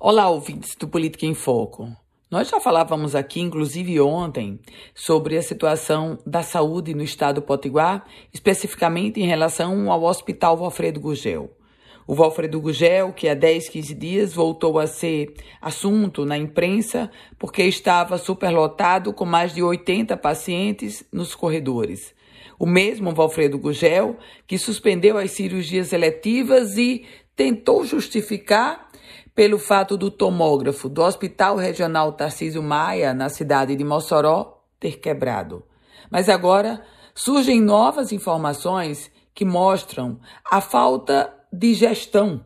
Olá, ouvintes do Política em Foco. Nós já falávamos aqui, inclusive ontem, sobre a situação da saúde no estado do Potiguar, especificamente em relação ao Hospital Valfredo Gugel. O Valfredo Gugel, que há 10, 15 dias voltou a ser assunto na imprensa porque estava superlotado com mais de 80 pacientes nos corredores. O mesmo Valfredo Gugel, que suspendeu as cirurgias eletivas e tentou justificar pelo fato do tomógrafo do Hospital Regional Tarcísio Maia, na cidade de Mossoró, ter quebrado. Mas agora surgem novas informações que mostram a falta de gestão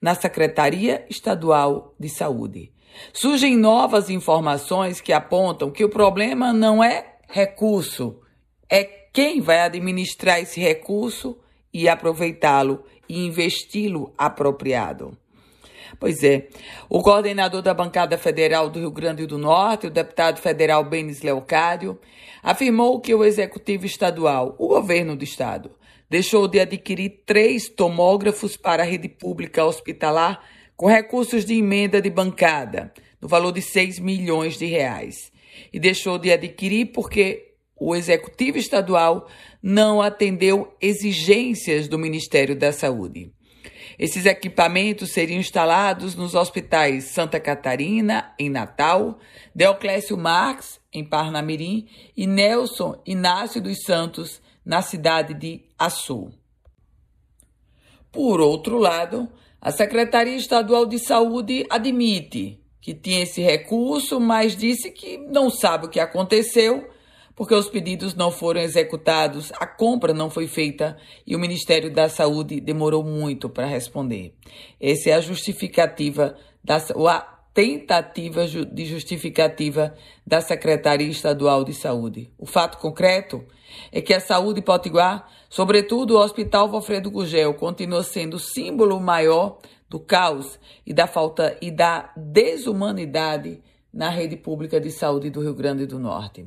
na Secretaria Estadual de Saúde. Surgem novas informações que apontam que o problema não é recurso, é quem vai administrar esse recurso e aproveitá-lo e investi-lo apropriado. Pois é, o coordenador da bancada federal do Rio Grande do Norte, o deputado federal Benis Leocádio, afirmou que o executivo estadual, o governo do estado, deixou de adquirir três tomógrafos para a rede pública hospitalar com recursos de emenda de bancada, no valor de 6 milhões de reais. E deixou de adquirir porque o executivo estadual não atendeu exigências do Ministério da Saúde. Esses equipamentos seriam instalados nos hospitais Santa Catarina, em Natal, Deoclésio Marx, em Parnamirim, e Nelson Inácio dos Santos, na cidade de Açu. Por outro lado, a Secretaria Estadual de Saúde admite que tinha esse recurso, mas disse que não sabe o que aconteceu porque os pedidos não foram executados, a compra não foi feita e o Ministério da Saúde demorou muito para responder. Essa é a justificativa, da, a tentativa de justificativa da Secretaria Estadual de Saúde. O fato concreto é que a saúde potiguar, sobretudo o Hospital Valfredo Gugel, continua sendo o símbolo maior do caos e da falta e da desumanidade na rede pública de saúde do Rio Grande do Norte.